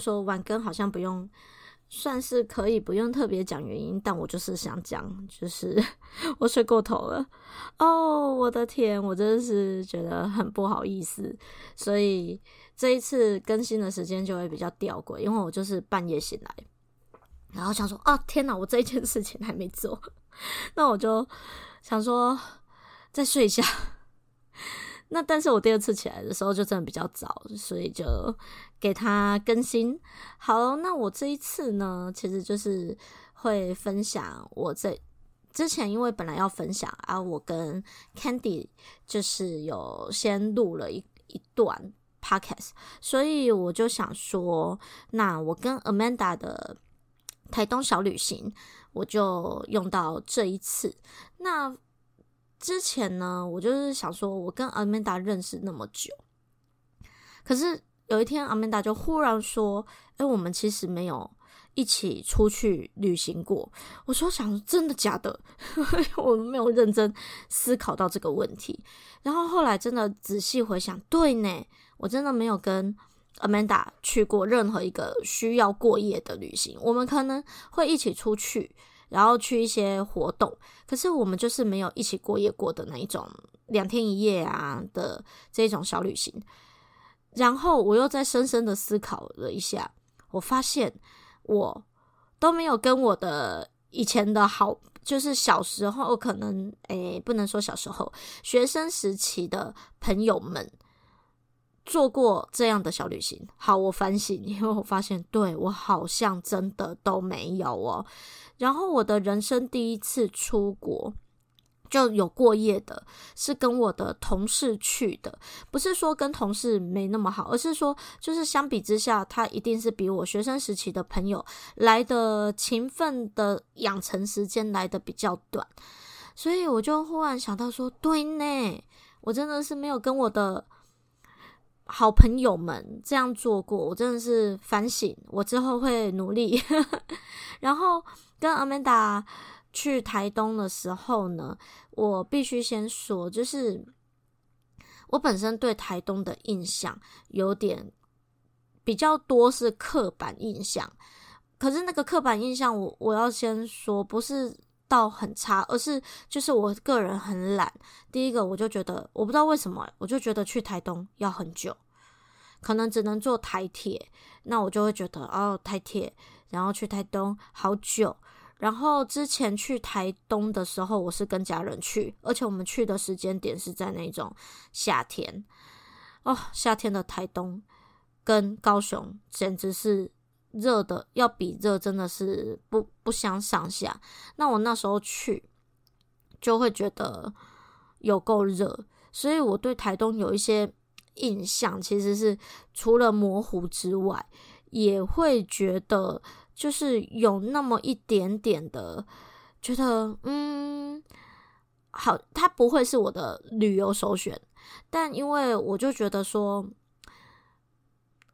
说晚更好像不用，算是可以不用特别讲原因，但我就是想讲，就是 我睡过头了。哦，我的天，我真的是觉得很不好意思。所以这一次更新的时间就会比较吊诡，因为我就是半夜醒来，然后想说，哦，天哪，我这一件事情还没做，那我就想说再睡一下。那但是我第二次起来的时候就真的比较早，所以就给他更新。好，那我这一次呢，其实就是会分享我这之前，因为本来要分享啊，我跟 Candy 就是有先录了一一段 Podcast，所以我就想说，那我跟 Amanda 的台东小旅行，我就用到这一次。那之前呢，我就是想说，我跟阿曼达认识那么久，可是有一天阿曼达就忽然说：“哎，我们其实没有一起出去旅行过。”我说：“想真的假的？” 我没有认真思考到这个问题。然后后来真的仔细回想，对呢，我真的没有跟阿曼达去过任何一个需要过夜的旅行。我们可能会一起出去。然后去一些活动，可是我们就是没有一起过夜过的那一种两天一夜啊的这种小旅行。然后我又再深深的思考了一下，我发现我都没有跟我的以前的好，就是小时候可能诶，不能说小时候，学生时期的朋友们做过这样的小旅行。好，我反省，因为我发现对我好像真的都没有哦。然后我的人生第一次出国就有过夜的，是跟我的同事去的。不是说跟同事没那么好，而是说就是相比之下，他一定是比我学生时期的朋友来的勤奋的养成时间来的比较短。所以我就忽然想到说，对呢，我真的是没有跟我的好朋友们这样做过。我真的是反省，我之后会努力。然后。跟阿曼达去台东的时候呢，我必须先说，就是我本身对台东的印象有点比较多是刻板印象，可是那个刻板印象我，我我要先说，不是到很差，而是就是我个人很懒。第一个，我就觉得我不知道为什么，我就觉得去台东要很久，可能只能坐台铁，那我就会觉得哦，台铁。然后去台东好久，然后之前去台东的时候，我是跟家人去，而且我们去的时间点是在那种夏天哦，夏天的台东跟高雄简直是热的，要比热真的是不不相上下。那我那时候去就会觉得有够热，所以我对台东有一些印象，其实是除了模糊之外，也会觉得。就是有那么一点点的觉得，嗯，好，它不会是我的旅游首选，但因为我就觉得说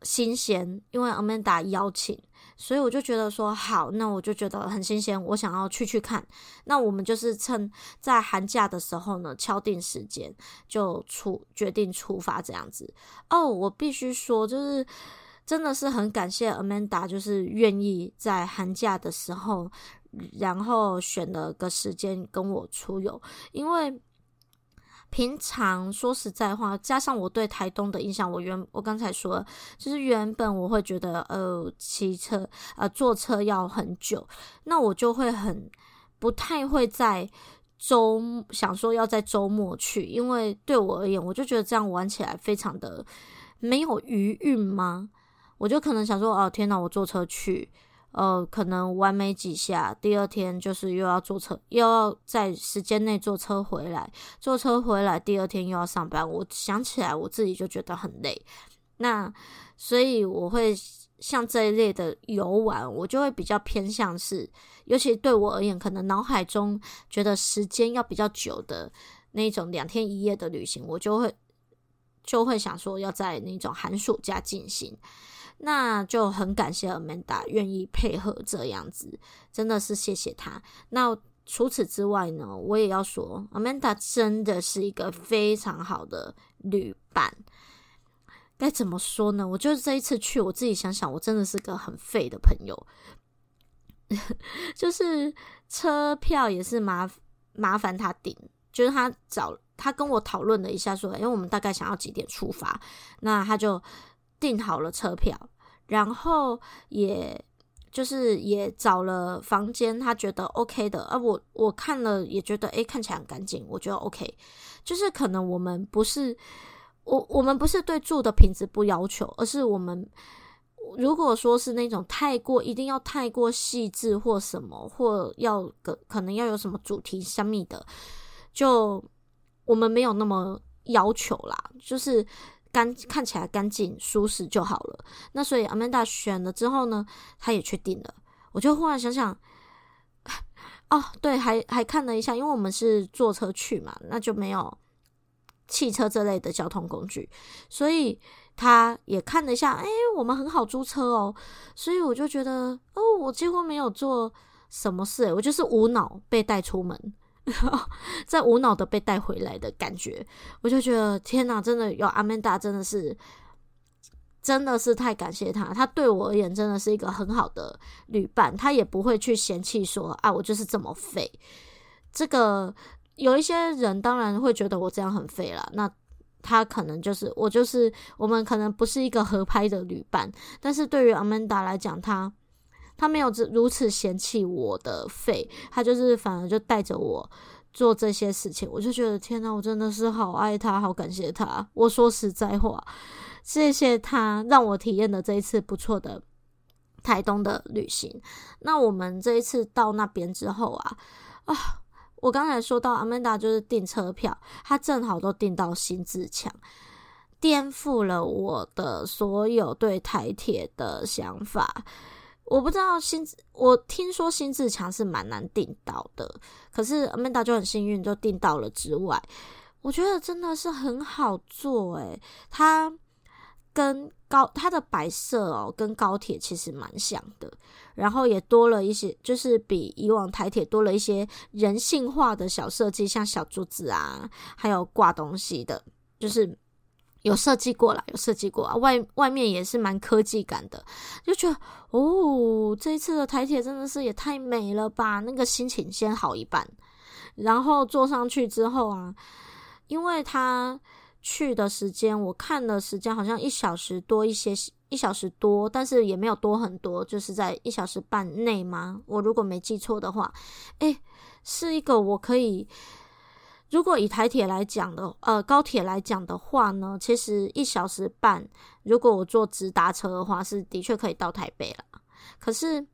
新鲜，因为 Amanda 邀请，所以我就觉得说好，那我就觉得很新鲜，我想要去去看。那我们就是趁在寒假的时候呢，敲定时间就出决定出发这样子。哦，我必须说，就是。真的是很感谢 Amanda，就是愿意在寒假的时候，然后选了个时间跟我出游。因为平常说实在话，加上我对台东的印象，我原我刚才说，就是原本我会觉得，呃，骑车呃坐车要很久，那我就会很不太会在周想说要在周末去，因为对我而言，我就觉得这样玩起来非常的没有余韵吗？我就可能想说，哦，天哪，我坐车去，呃，可能玩没几下，第二天就是又要坐车，又要在时间内坐车回来，坐车回来，第二天又要上班。我想起来，我自己就觉得很累。那所以我会像这一类的游玩，我就会比较偏向是，尤其对我而言，可能脑海中觉得时间要比较久的那种两天一夜的旅行，我就会就会想说要在那种寒暑假进行。那就很感谢 Amanda 愿意配合这样子，真的是谢谢他。那除此之外呢，我也要说，Amanda 真的是一个非常好的旅伴。该怎么说呢？我就是这一次去，我自己想想，我真的是个很废的朋友，就是车票也是麻麻烦他订，就是他找他跟我讨论了一下，说，因为我们大概想要几点出发，那他就。订好了车票，然后也就是也找了房间，他觉得 OK 的，啊我我看了也觉得，诶，看起来很干净，我觉得 OK。就是可能我们不是我我们不是对住的品质不要求，而是我们如果说是那种太过一定要太过细致或什么，或要个可能要有什么主题相密的，就我们没有那么要求啦，就是。干看起来干净舒适就好了。那所以 Amanda 选了之后呢，他也去订了。我就忽然想想，哦，对，还还看了一下，因为我们是坐车去嘛，那就没有汽车这类的交通工具，所以他也看了一下，哎，我们很好租车哦。所以我就觉得，哦，我几乎没有做什么事，我就是无脑被带出门。在无脑的被带回来的感觉，我就觉得天哪，真的有阿曼达，真的是，真的是太感谢他。他对我而言真的是一个很好的旅伴，他也不会去嫌弃说啊，我就是这么废。这个有一些人当然会觉得我这样很废啦，那他可能就是我就是我们可能不是一个合拍的旅伴，但是对于阿曼达来讲，他。他没有如此嫌弃我的肺，他就是反而就带着我做这些事情，我就觉得天哪，我真的是好爱他，好感谢他。我说实在话，谢谢他让我体验了这一次不错的台东的旅行。那我们这一次到那边之后啊，啊，我刚才说到阿曼达就是订车票，他正好都订到新自强，颠覆了我的所有对台铁的想法。我不知道新，我听说新自强是蛮难订到的，可是 Amanda 就很幸运就订到了。之外，我觉得真的是很好做诶，它跟高它的摆设哦，跟高铁其实蛮像的，然后也多了一些，就是比以往台铁多了一些人性化的小设计，像小桌子啊，还有挂东西的，就是。有设计过啦，有设计过啊，外外面也是蛮科技感的，就觉得哦，这一次的台铁真的是也太美了吧，那个心情先好一半，然后坐上去之后啊，因为他去的时间我看的时间好像一小时多一些，一小时多，但是也没有多很多，就是在一小时半内嘛，我如果没记错的话，诶，是一个我可以。如果以台铁来讲的，呃，高铁来讲的话呢，其实一小时半，如果我坐直达车的话，是的确可以到台北了。可是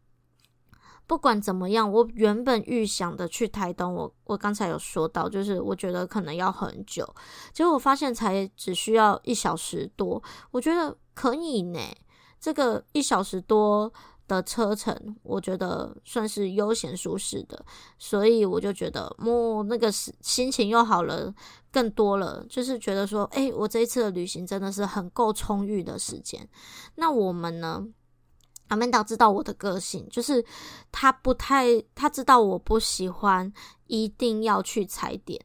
不管怎么样，我原本预想的去台东，我我刚才有说到，就是我觉得可能要很久，结果我发现才只需要一小时多，我觉得可以呢。这个一小时多。的车程，我觉得算是悠闲舒适的，所以我就觉得，哦，那个是心情又好了更多了，就是觉得说，诶，我这一次的旅行真的是很够充裕的时间。那我们呢，阿曼达知道我的个性，就是他不太，他知道我不喜欢一定要去踩点。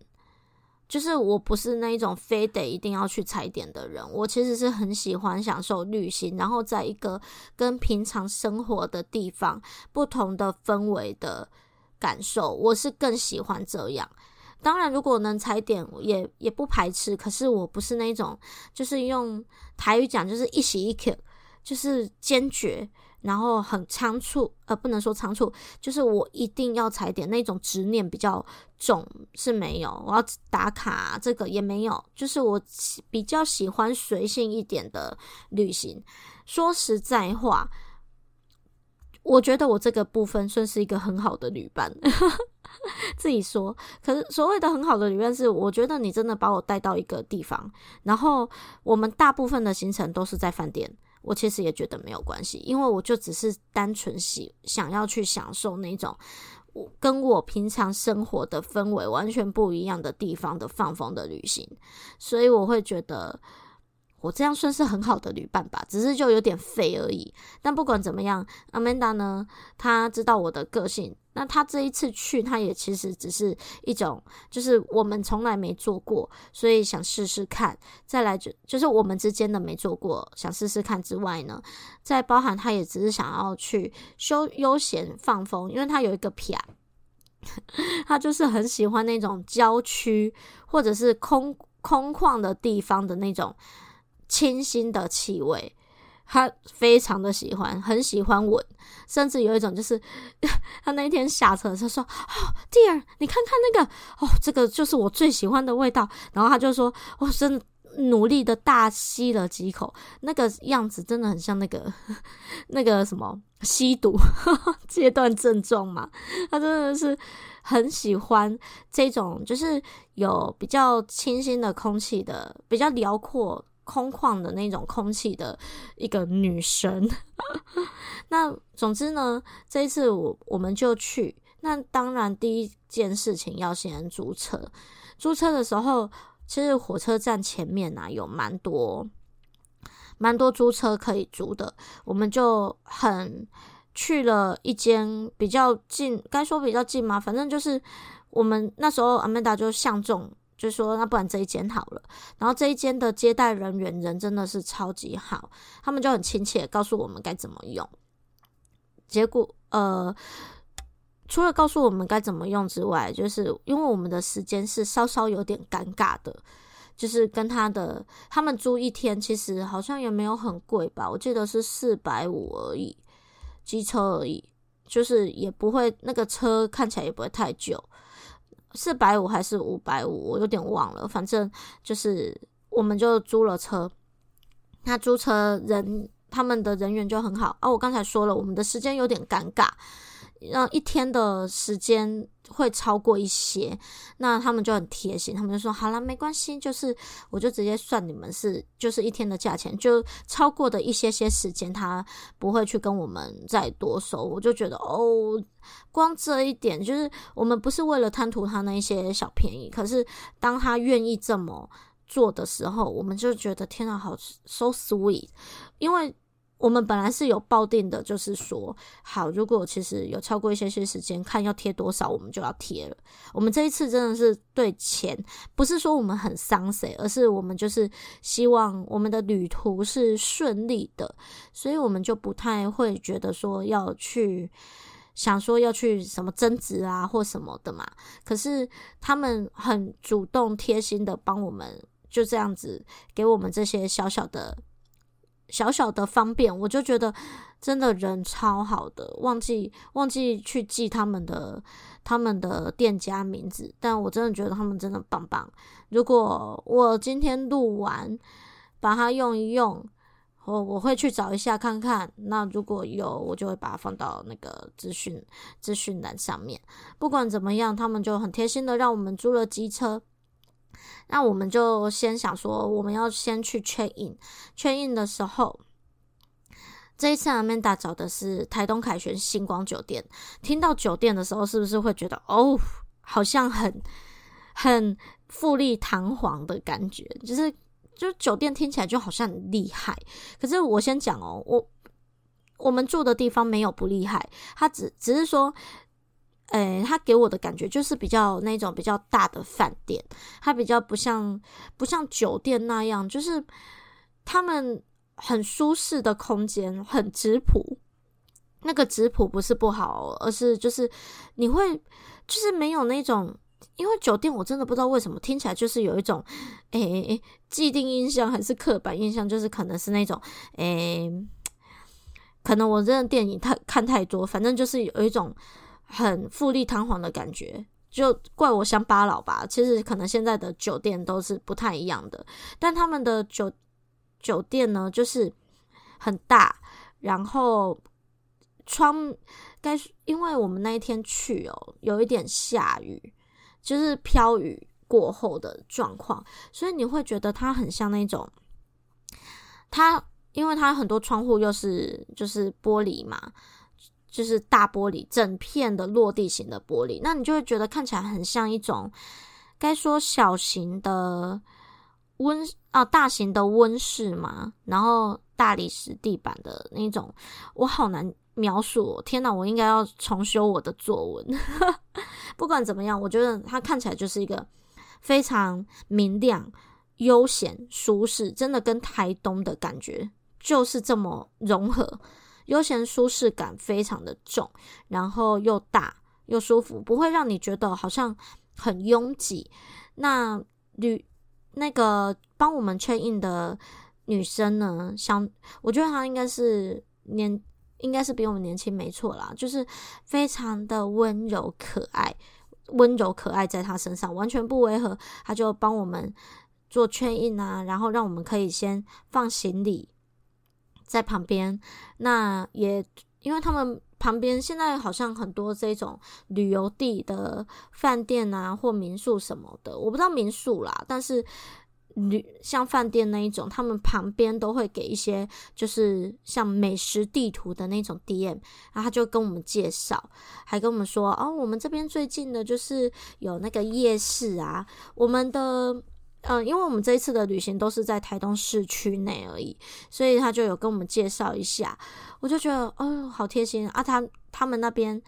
就是我不是那一种非得一定要去踩点的人，我其实是很喜欢享受旅行，然后在一个跟平常生活的地方不同的氛围的感受，我是更喜欢这样。当然，如果能踩点，也也不排斥。可是我不是那种，就是用台语讲，就是一喜一刻，就是坚决。然后很仓促，呃，不能说仓促，就是我一定要踩点那种执念比较重是没有。我要打卡这个也没有，就是我比较喜欢随性一点的旅行。说实在话，我觉得我这个部分算是一个很好的旅伴，自己说。可是所谓的很好的旅伴是，我觉得你真的把我带到一个地方，然后我们大部分的行程都是在饭店，我其实也觉得没有关系，因为我就只是单纯喜想要去享受那种我跟我平常生活的氛围完全不一样的地方的放风的旅行，所以我会觉得。我这样算是很好的旅伴吧，只是就有点废而已。但不管怎么样，Amanda 呢，她知道我的个性。那她这一次去，她也其实只是一种，就是我们从来没做过，所以想试试看。再来就就是我们之间的没做过，想试试看之外呢，再包含她也只是想要去休悠闲放风，因为她有一个癖，他就是很喜欢那种郊区或者是空空旷的地方的那种。清新的气味，他非常的喜欢，很喜欢闻，甚至有一种就是，他那一天下车，他说：“哦，Dear，你看看那个，哦，这个就是我最喜欢的味道。”然后他就说：“哦，真努力的大吸了几口，那个样子真的很像那个 那个什么吸毒 阶段症状嘛。”他真的是很喜欢这种，就是有比较清新的空气的，比较辽阔。空旷的那种空气的一个女神，那总之呢，这一次我我们就去。那当然，第一件事情要先租车。租车的时候，其实火车站前面啊有蛮多蛮多租车可以租的。我们就很去了一间比较近，该说比较近吗？反正就是我们那时候阿曼达就相中。就说那不然这一间好了，然后这一间的接待人员人真的是超级好，他们就很亲切，告诉我们该怎么用。结果呃，除了告诉我们该怎么用之外，就是因为我们的时间是稍稍有点尴尬的，就是跟他的他们租一天其实好像也没有很贵吧，我记得是四百五而已，机车而已，就是也不会那个车看起来也不会太旧。四百五还是五百五，我有点忘了。反正就是，我们就租了车。那租车人他们的人员就很好啊。我刚才说了，我们的时间有点尴尬。让一天的时间会超过一些，那他们就很贴心，他们就说好了，没关系，就是我就直接算你们是就是一天的价钱，就超过的一些些时间，他不会去跟我们再多收。我就觉得哦，光这一点就是我们不是为了贪图他那一些小便宜，可是当他愿意这么做的时候，我们就觉得天呐，好 so sweet，因为。我们本来是有抱定的，就是说，好，如果其实有超过一些些时间，看要贴多少，我们就要贴了。我们这一次真的是对钱，不是说我们很伤谁，而是我们就是希望我们的旅途是顺利的，所以我们就不太会觉得说要去想说要去什么增值啊或什么的嘛。可是他们很主动贴心的帮我们，就这样子给我们这些小小的。小小的方便，我就觉得真的人超好的，忘记忘记去记他们的他们的店家名字，但我真的觉得他们真的棒棒。如果我今天录完，把它用一用，我我会去找一下看看。那如果有，我就会把它放到那个资讯资讯栏上面。不管怎么样，他们就很贴心的让我们租了机车。那我们就先想说，我们要先去 check in。check in 的时候，这一次 Amanda 找的是台东凯旋星光酒店。听到酒店的时候，是不是会觉得哦，好像很很富丽堂皇的感觉？就是，就酒店听起来就好像很厉害。可是我先讲哦，我我们住的地方没有不厉害，他只只是说。诶、他给我的感觉就是比较那种比较大的饭店，它比较不像不像酒店那样，就是他们很舒适的空间，很质朴。那个质朴不是不好，而是就是你会就是没有那种，因为酒店我真的不知道为什么听起来就是有一种诶、既定印象还是刻板印象，就是可能是那种诶、可能我真的电影太看太多，反正就是有一种。很富丽堂皇的感觉，就怪我乡巴佬吧。其实可能现在的酒店都是不太一样的，但他们的酒酒店呢，就是很大，然后窗该因为我们那一天去哦，有一点下雨，就是飘雨过后的状况，所以你会觉得它很像那种，它因为它很多窗户又是就是玻璃嘛，就是大玻璃，整片的落地型的玻璃，那你就会觉得看起来很像一种，该说小型的温啊，大型的温室嘛，然后。大理石地板的那种，我好难描述。天哪，我应该要重修我的作文。不管怎么样，我觉得它看起来就是一个非常明亮、悠闲、舒适，真的跟台东的感觉就是这么融合。悠闲舒适感非常的重，然后又大又舒服，不会让你觉得好像很拥挤。那旅那个帮我们 check in 的。女生呢，相我觉得她应该是年，应该是比我们年轻，没错啦，就是非常的温柔可爱，温柔可爱在她身上完全不违和，她就帮我们做 check in 啊，然后让我们可以先放行李在旁边。那也因为他们旁边现在好像很多这种旅游地的饭店啊或民宿什么的，我不知道民宿啦，但是。旅像饭店那一种，他们旁边都会给一些，就是像美食地图的那种 DM，然后他就跟我们介绍，还跟我们说，哦，我们这边最近的就是有那个夜市啊，我们的，嗯、因为我们这一次的旅行都是在台东市区内而已，所以他就有跟我们介绍一下，我就觉得，哦，好贴心啊，他他们那边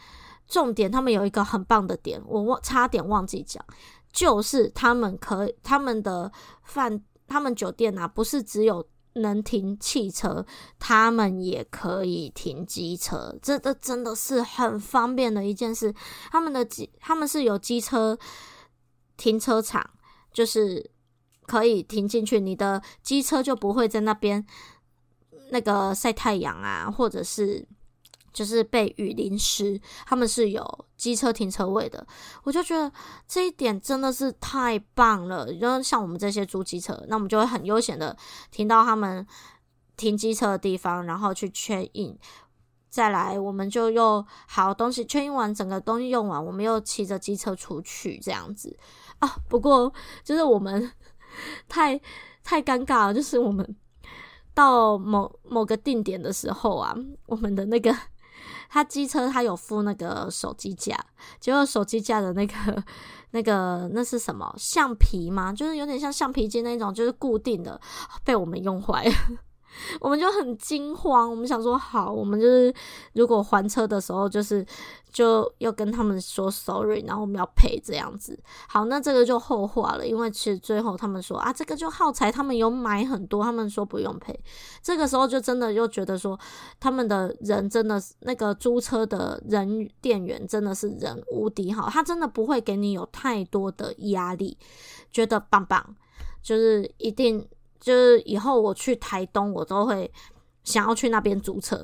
重点，他们有一个很棒的点，我忘差点忘记讲。就是他们可，他们的饭，他们酒店啊，不是只有能停汽车，他们也可以停机车，这这真的是很方便的一件事。他们的机，他们是有机车停车场，就是可以停进去，你的机车就不会在那边那个晒太阳啊，或者是。就是被雨淋湿，他们是有机车停车位的，我就觉得这一点真的是太棒了。因为像我们这些租机车，那我们就会很悠闲的停到他们停机车的地方，然后去 check in，再来我们就又好东西 check in 完，整个东西用完，我们又骑着机车出去这样子啊。不过就是我们太太尴尬了，就是我们到某某个定点的时候啊，我们的那个。他机车他有附那个手机架，结果手机架的那个那个那是什么橡皮吗？就是有点像橡皮筋那种，就是固定的，被我们用坏了。我们就很惊慌，我们想说好，我们就是如果还车的时候，就是就要跟他们说 sorry，然后我们要赔这样子。好，那这个就后话了，因为其实最后他们说啊，这个就耗材，他们有买很多，他们说不用赔。这个时候就真的又觉得说，他们的人真的那个租车的人店员真的是人无敌好，他真的不会给你有太多的压力，觉得棒棒，就是一定。就是以后我去台东，我都会想要去那边租车。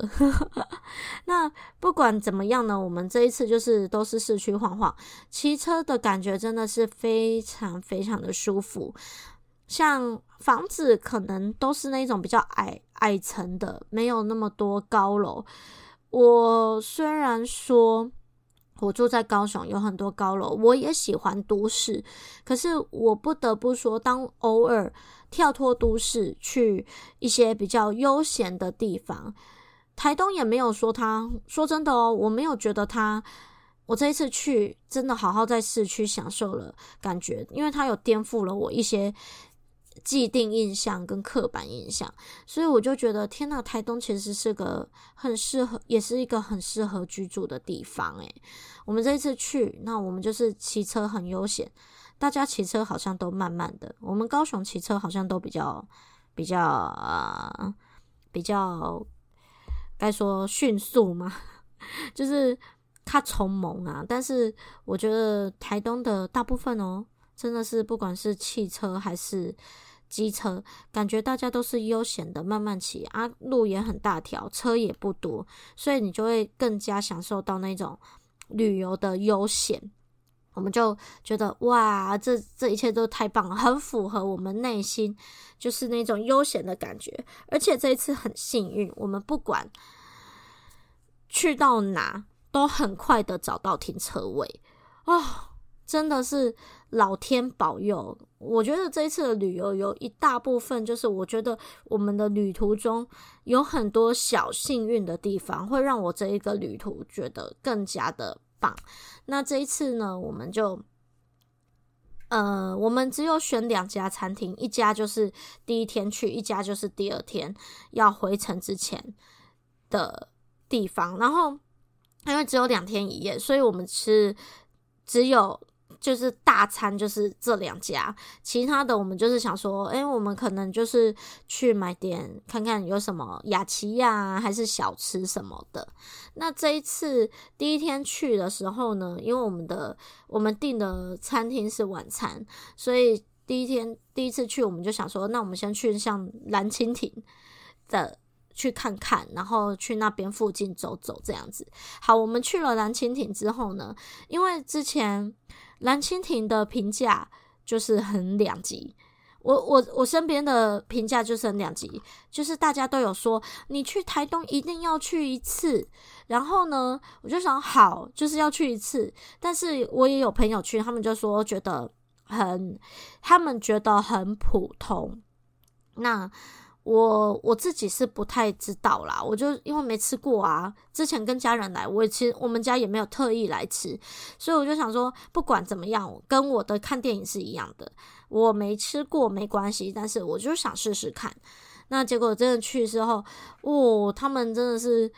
那不管怎么样呢，我们这一次就是都是市区晃晃，骑车的感觉真的是非常非常的舒服。像房子可能都是那种比较矮矮层的，没有那么多高楼。我虽然说我住在高雄，有很多高楼，我也喜欢都市，可是我不得不说，当偶尔。跳脱都市去一些比较悠闲的地方，台东也没有说他，说真的哦，我没有觉得他，我这一次去真的好好在市区享受了感觉，因为他有颠覆了我一些既定印象跟刻板印象，所以我就觉得天呐，台东其实是个很适合，也是一个很适合居住的地方诶，我们这一次去，那我们就是骑车很悠闲。大家骑车好像都慢慢的，我们高雄骑车好像都比较比较呃比较该说迅速嘛，就是他从猛啊。但是我觉得台东的大部分哦，真的是不管是汽车还是机车，感觉大家都是悠闲的慢慢骑啊，路也很大条，车也不多，所以你就会更加享受到那种旅游的悠闲。我们就觉得哇，这这一切都太棒了，很符合我们内心就是那种悠闲的感觉。而且这一次很幸运，我们不管去到哪都很快的找到停车位哦，真的是老天保佑。我觉得这一次的旅游有一大部分就是，我觉得我们的旅途中有很多小幸运的地方，会让我这一个旅途觉得更加的那这一次呢，我们就，呃，我们只有选两家餐厅，一家就是第一天去，一家就是第二天要回程之前的地方。然后因为只有两天一夜，所以我们是只有。就是大餐就是这两家，其他的我们就是想说，哎，我们可能就是去买点看看有什么雅琪呀，还是小吃什么的。那这一次第一天去的时候呢，因为我们的我们订的餐厅是晚餐，所以第一天第一次去，我们就想说，那我们先去像蓝蜻蜓的去看看，然后去那边附近走走这样子。好，我们去了蓝蜻蜓之后呢，因为之前。蓝蜻蜓的评价就是很两极，我我我身边的评价就是很两极，就是大家都有说你去台东一定要去一次，然后呢，我就想好就是要去一次，但是我也有朋友去，他们就说觉得很，他们觉得很普通，那。我我自己是不太知道啦，我就因为没吃过啊。之前跟家人来，我其实我们家也没有特意来吃，所以我就想说，不管怎么样，跟我的看电影是一样的。我没吃过没关系，但是我就想试试看。那结果真的去之后，哦，他们真的是，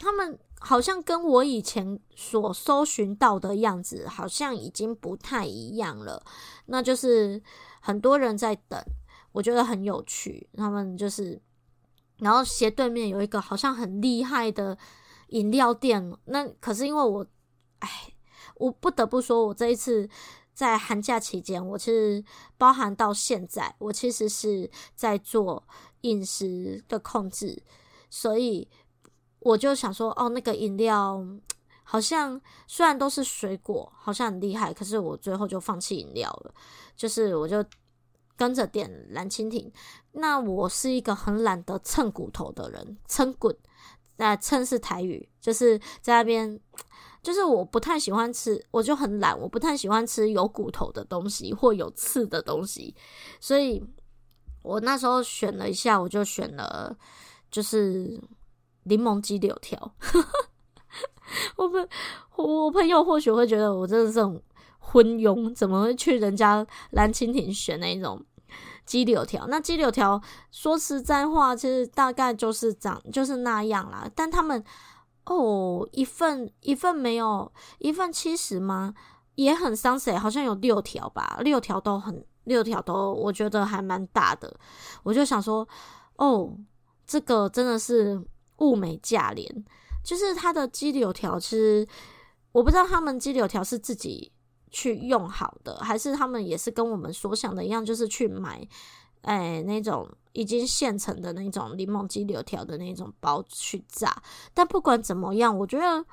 他们好像跟我以前所搜寻到的样子，好像已经不太一样了。那就是很多人在等。我觉得很有趣，他们就是，然后斜对面有一个好像很厉害的饮料店。那可是因为我，哎，我不得不说，我这一次在寒假期间，我其实包含到现在，我其实是在做饮食的控制，所以我就想说，哦，那个饮料好像虽然都是水果，好像很厉害，可是我最后就放弃饮料了，就是我就。跟着点蓝蜻蜓，那我是一个很懒得蹭骨头的人，蹭骨，那蹭是台语，就是在那边，就是我不太喜欢吃，我就很懒，我不太喜欢吃有骨头的东西或有刺的东西，所以我那时候选了一下，我就选了就是柠檬鸡柳条，我不，我朋友或许会觉得我真的是很。昏庸怎么会去人家蓝蜻蜓选那种鸡柳条？那鸡柳条说实在话，其实大概就是长就是那样啦。但他们哦，一份一份没有一份七十吗？也很伤谁？好像有六条吧，六条都很六条都，我觉得还蛮大的。我就想说，哦，这个真的是物美价廉。就是它的鸡柳条，其实我不知道他们鸡柳条是自己。去用好的，还是他们也是跟我们所想的一样，就是去买，哎，那种已经现成的那种柠檬鸡柳条的那种包去炸。但不管怎么样，我觉得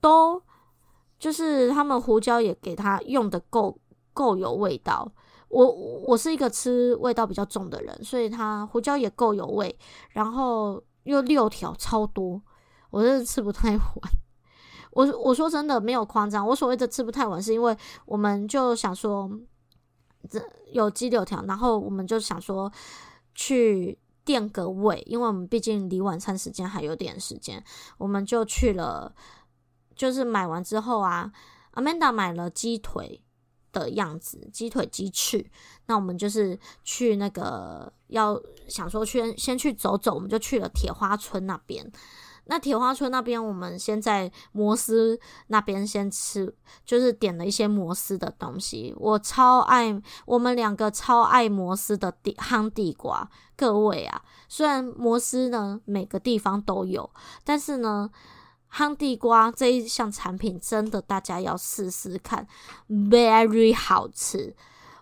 都就是他们胡椒也给他用的够够有味道。我我是一个吃味道比较重的人，所以他胡椒也够有味，然后又六条超多，我真的吃不太完。我我说真的没有夸张，我所谓的吃不太完，是因为我们就想说，这有鸡柳条，然后我们就想说去垫个胃，因为我们毕竟离晚餐时间还有点时间，我们就去了，就是买完之后啊，Amanda 买了鸡腿的样子，鸡腿鸡翅，那我们就是去那个要想说去先去走走，我们就去了铁花村那边。那铁花村那边，我们先在摩斯那边先吃，就是点了一些摩斯的东西。我超爱，我们两个超爱摩斯的地夯地瓜。各位啊，虽然摩斯呢每个地方都有，但是呢，夯地瓜这一项产品真的大家要试试看，very 好吃，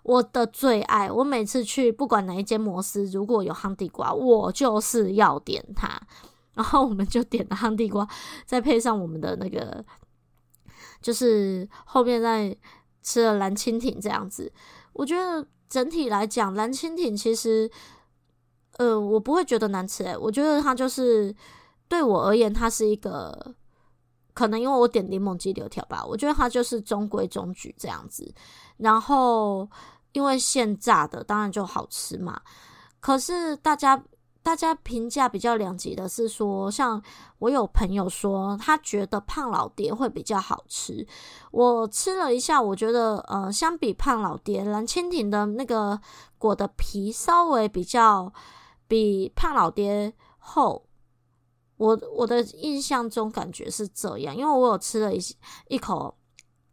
我的最爱。我每次去不管哪一间摩斯，如果有夯地瓜，我就是要点它。然后我们就点了夯地瓜，再配上我们的那个，就是后面再吃了蓝蜻蜓这样子。我觉得整体来讲，蓝蜻蜓其实，呃，我不会觉得难吃诶，我觉得它就是对我而言，它是一个可能因为我点柠檬鸡柳条吧，我觉得它就是中规中矩这样子。然后因为现炸的，当然就好吃嘛。可是大家。大家评价比较两极的是说，像我有朋友说，他觉得胖老爹会比较好吃。我吃了一下，我觉得呃，相比胖老爹，蓝蜻蜓的那个裹的皮稍微比较比胖老爹厚。我我的印象中感觉是这样，因为我有吃了一一口。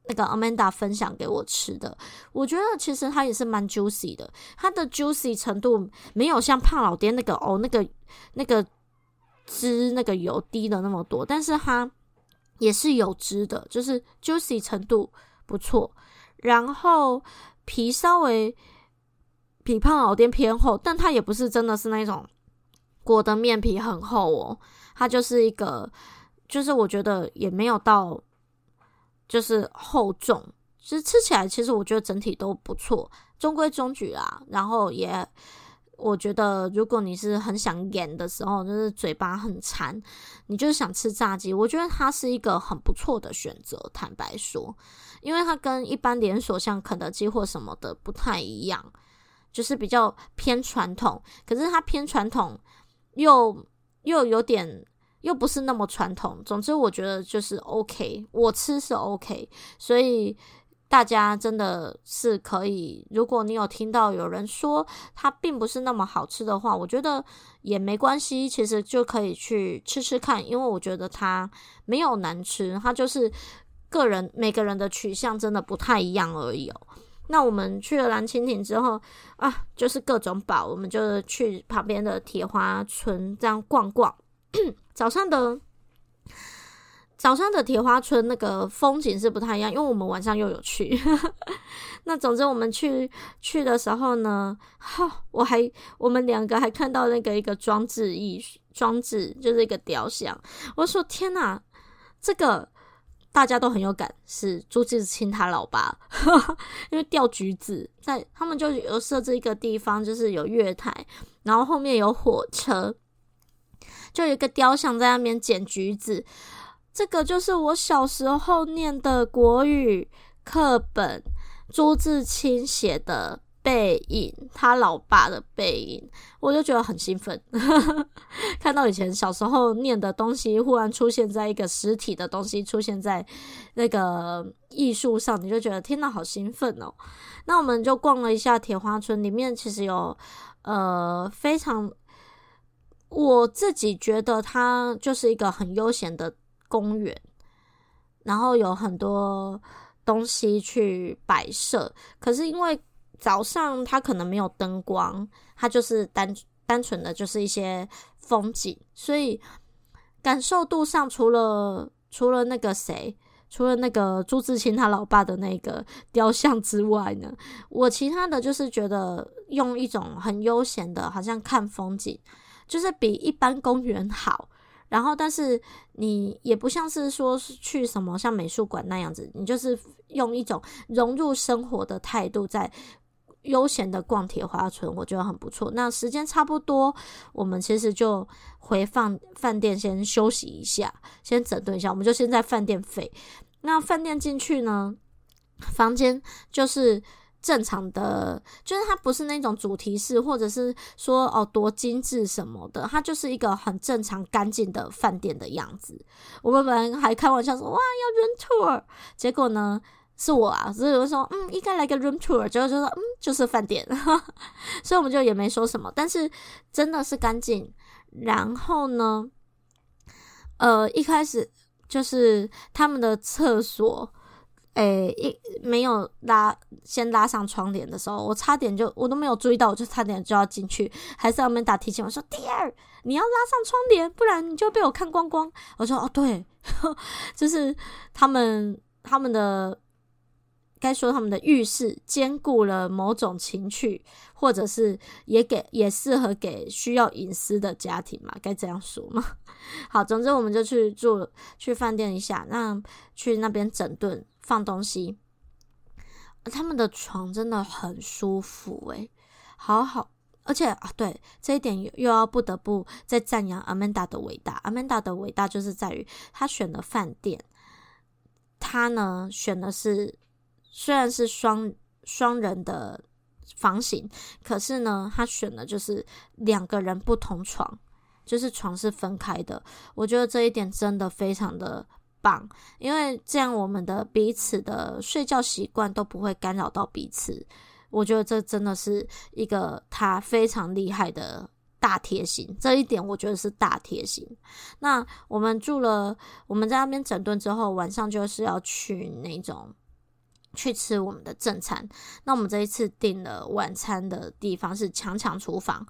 那个 Amanda 分享给我吃的，我觉得其实它也是蛮 juicy 的，它的 juicy 程度没有像胖老爹那个哦，那个那个汁那个油滴的那么多，但是它也是有汁的，就是 juicy 程度不错，然后皮稍微比胖老爹偏厚，但它也不是真的是那种裹的面皮很厚哦，它就是一个，就是我觉得也没有到。就是厚重，其实吃起来，其实我觉得整体都不错，中规中矩啦。然后也，我觉得如果你是很想演的时候，就是嘴巴很馋，你就是想吃炸鸡，我觉得它是一个很不错的选择。坦白说，因为它跟一般连锁像肯德基或什么的不太一样，就是比较偏传统。可是它偏传统又又有点。又不是那么传统，总之我觉得就是 OK，我吃是 OK，所以大家真的是可以。如果你有听到有人说它并不是那么好吃的话，我觉得也没关系，其实就可以去吃吃看，因为我觉得它没有难吃，它就是个人每个人的取向真的不太一样而已哦。那我们去了蓝蜻蜓之后啊，就是各种宝，我们就去旁边的铁花村这样逛逛。早上的早上的铁花村那个风景是不太一样，因为我们晚上又有去。那总之我们去去的时候呢，哈，我还我们两个还看到那个一个装置艺装置，就是一个雕像。我说天哪，这个大家都很有感，是朱自清他老爸，因为钓橘子在他们就有设置一个地方，就是有月台，然后后面有火车。就有一个雕像在那边捡橘子，这个就是我小时候念的国语课本，朱自清写的背影，他老爸的背影，我就觉得很兴奋。看到以前小时候念的东西，忽然出现在一个实体的东西出现在那个艺术上，你就觉得天哪，好兴奋哦！那我们就逛了一下铁花村，里面其实有呃非常。我自己觉得它就是一个很悠闲的公园，然后有很多东西去摆设。可是因为早上它可能没有灯光，它就是单单纯的就是一些风景，所以感受度上除了除了那个谁，除了那个朱自清他老爸的那个 雕像之外呢，我其他的就是觉得用一种很悠闲的，好像看风景。就是比一般公园好，然后但是你也不像是说是去什么像美术馆那样子，你就是用一种融入生活的态度在悠闲的逛铁花村，我觉得很不错。那时间差不多，我们其实就回饭饭店先休息一下，先整顿一下，我们就先在饭店废。那饭店进去呢，房间就是。正常的，就是它不是那种主题式，或者是说哦多精致什么的，它就是一个很正常干净的饭店的样子。我们本来还开玩笑说哇要 room tour，结果呢是我啊，所以我说嗯应该来个 room tour，结果就说嗯就是饭店，所以我们就也没说什么，但是真的是干净。然后呢，呃一开始就是他们的厕所。诶、一没有拉，先拉上窗帘的时候，我差点就我都没有注意到，我就差点就要进去，还是要没打提醒我说：“第二，你要拉上窗帘，不然你就被我看光光。”我说：“哦，对，就是他们他们的该说他们的浴室兼顾了某种情趣，或者是也给也适合给需要隐私的家庭嘛，该这样说嘛。好，总之我们就去住去饭店一下，那去那边整顿。”放东西，他们的床真的很舒服诶，好好，而且啊，对这一点又要不得不再赞扬 Amanda 的伟大。Amanda 的伟大就是在于他选的饭店，他呢选的是虽然是双双人的房型，可是呢，他选的就是两个人不同床，就是床是分开的。我觉得这一点真的非常的棒，因为这样我们的彼此的睡觉习惯都不会干扰到彼此。我觉得这真的是一个他非常厉害的大贴心，这一点我觉得是大贴心。那我们住了，我们在那边整顿之后，晚上就是要去那种去吃我们的正餐。那我们这一次订了晚餐的地方是强强厨房，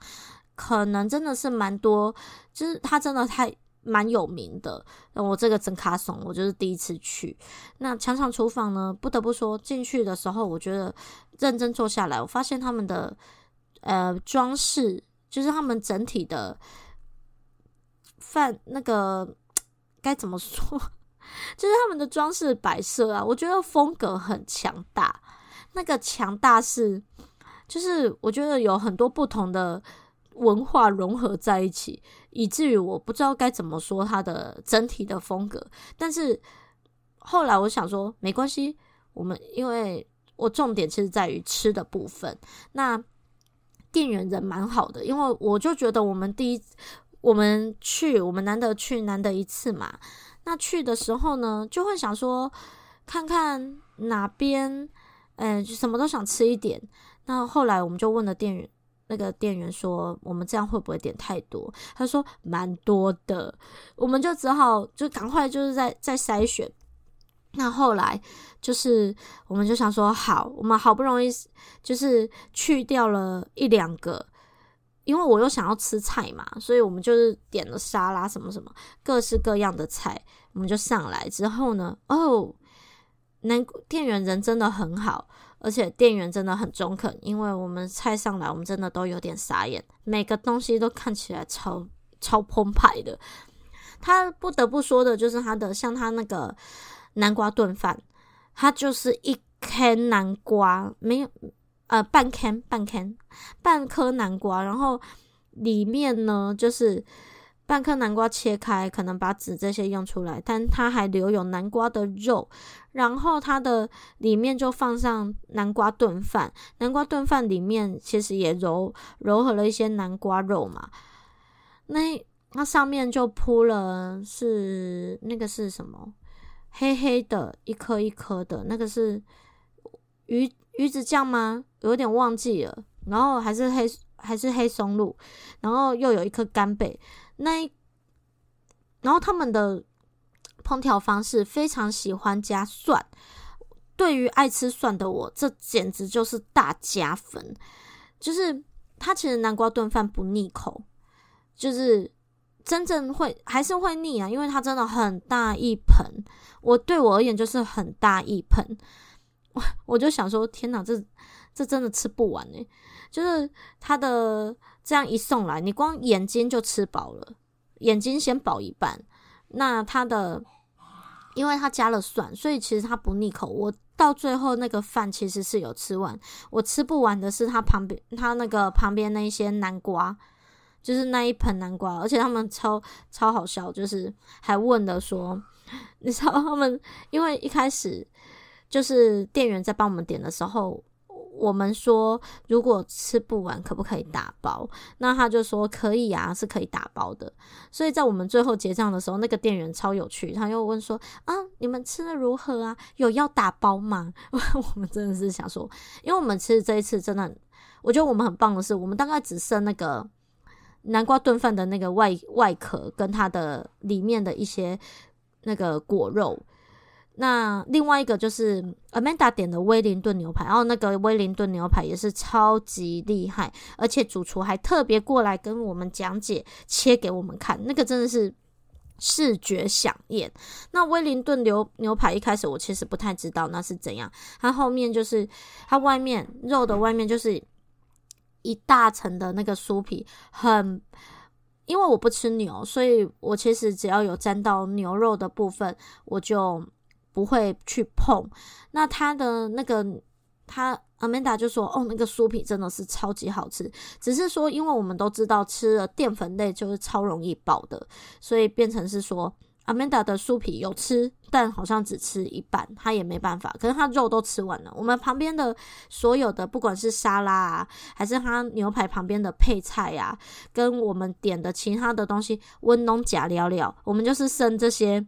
可能真的是蛮多，就是他真的太。蛮有名的，我这个真卡怂，我就是第一次去。那强强厨房呢，不得不说，进去的时候，我觉得认真坐下来，我发现他们的呃装饰，就是他们整体的饭那个该怎么说，就是他们的装饰摆设啊，我觉得风格很强大。那个强大是，就是我觉得有很多不同的。文化融合在一起，以至于我不知道该怎么说它的整体的风格。但是后来我想说，没关系，我们因为我重点其实在于吃的部分。那店员人蛮好的，因为我就觉得我们第一我们去，我们难得去，难得一次嘛。那去的时候呢，就会想说，看看哪边，嗯，就什么都想吃一点。那后来我们就问了店员。那个店员说：“我们这样会不会点太多？”他说：“蛮多的。”我们就只好就赶快就是在在筛选。那后来就是我们就想说：“好，我们好不容易就是去掉了一两个，因为我又想要吃菜嘛，所以我们就是点了沙拉什么什么各式各样的菜，我们就上来之后呢，哦，那店员人真的很好。”而且店员真的很中肯，因为我们菜上来，我们真的都有点傻眼，每个东西都看起来超超澎湃的。他不得不说的就是他的，像他那个南瓜炖饭，他就是一颗南瓜，没有呃半颗半颗半颗南瓜，然后里面呢就是。半颗南瓜切开，可能把籽这些用出来，但它还留有南瓜的肉，然后它的里面就放上南瓜炖饭。南瓜炖饭里面其实也揉揉合了一些南瓜肉嘛。那那上面就铺了是那个是什么？黑黑的，一颗一颗的，那个是鱼鱼子酱吗？有点忘记了。然后还是黑还是黑松露，然后又有一颗干贝。那，然后他们的烹调方式非常喜欢加蒜，对于爱吃蒜的我，这简直就是大加分。就是它其实南瓜炖饭不腻口，就是真正会还是会腻啊，因为它真的很大一盆。我对我而言就是很大一盆，我我就想说，天哪，这这真的吃不完欸。就是它的。这样一送来，你光眼睛就吃饱了，眼睛先饱一半。那它的，因为它加了蒜，所以其实它不腻口。我到最后那个饭其实是有吃完，我吃不完的是它旁边，它那个旁边那一些南瓜，就是那一盆南瓜，而且他们超超好笑，就是还问的说，你知道他们，因为一开始就是店员在帮我们点的时候。我们说，如果吃不完，可不可以打包？那他就说可以啊，是可以打包的。所以在我们最后结账的时候，那个店员超有趣，他又问说：“啊，你们吃的如何啊？有要打包吗？” 我们真的是想说，因为我们吃这一次真的，我觉得我们很棒的是，我们大概只剩那个南瓜炖饭的那个外外壳跟它的里面的一些那个果肉。那另外一个就是 Amanda 点的威灵顿牛排，然后那个威灵顿牛排也是超级厉害，而且主厨还特别过来跟我们讲解，切给我们看，那个真的是视觉饗宴。那威灵顿牛牛排一开始我其实不太知道那是怎样，它后面就是它外面肉的外面就是一大层的那个酥皮，很，因为我不吃牛，所以我其实只要有沾到牛肉的部分，我就。不会去碰，那他的那个他 Amanda 就说：“哦，那个酥皮真的是超级好吃，只是说，因为我们都知道吃了淀粉类就是超容易饱的，所以变成是说。” Amanda 的酥皮有吃，但好像只吃一半，他也没办法。可是他肉都吃完了。我们旁边的所有的，不管是沙拉啊，还是他牛排旁边的配菜啊，跟我们点的其他的东西，温东假料料，我们就是剩这些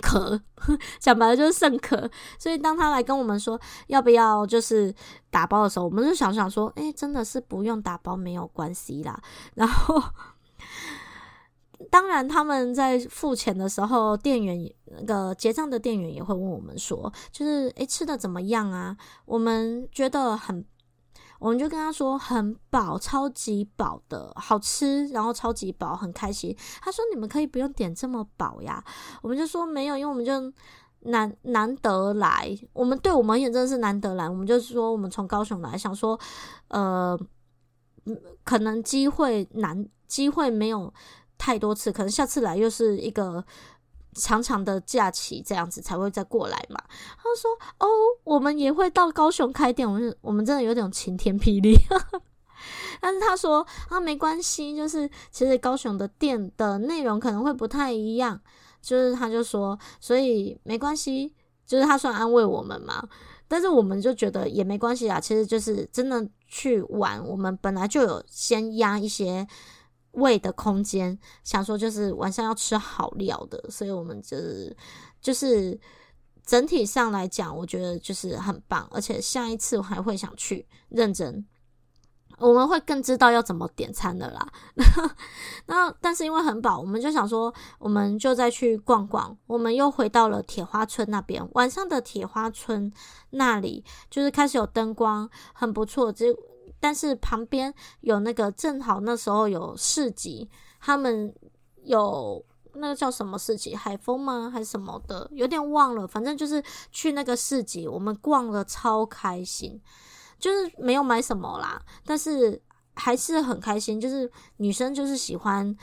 壳，讲白了就是剩壳。所以当他来跟我们说要不要就是打包的时候，我们就想想说，哎、真的是不用打包没有关系啦。然后。当然，他们在付钱的时候，店员那个结账的店员也会问我们说，就是诶，吃的怎么样啊？我们觉得很，我们就跟他说很饱，超级饱的，好吃，然后超级饱，很开心。他说你们可以不用点这么饱呀。我们就说没有，因为我们就难难得来，我们对我们也真的是难得来。我们就是说我们从高雄来，想说呃，可能机会难，机会没有。太多次，可能下次来又是一个长长的假期，这样子才会再过来嘛。他说：“哦，我们也会到高雄开店，我们我们真的有点晴天霹雳。”但是他说：“啊，没关系，就是其实高雄的店的内容可能会不太一样，就是他就说，所以没关系，就是他算安慰我们嘛。但是我们就觉得也没关系啊，其实就是真的去玩，我们本来就有先压一些。”胃的空间，想说就是晚上要吃好料的，所以我们就是就是整体上来讲，我觉得就是很棒，而且下一次我还会想去认真，我们会更知道要怎么点餐的啦。那但是因为很饱，我们就想说，我们就再去逛逛。我们又回到了铁花村那边，晚上的铁花村那里就是开始有灯光，很不错。这但是旁边有那个，正好那时候有市集，他们有那个叫什么市集，海丰吗？还是什么的？有点忘了。反正就是去那个市集，我们逛了超开心，就是没有买什么啦，但是还是很开心。就是女生就是喜欢。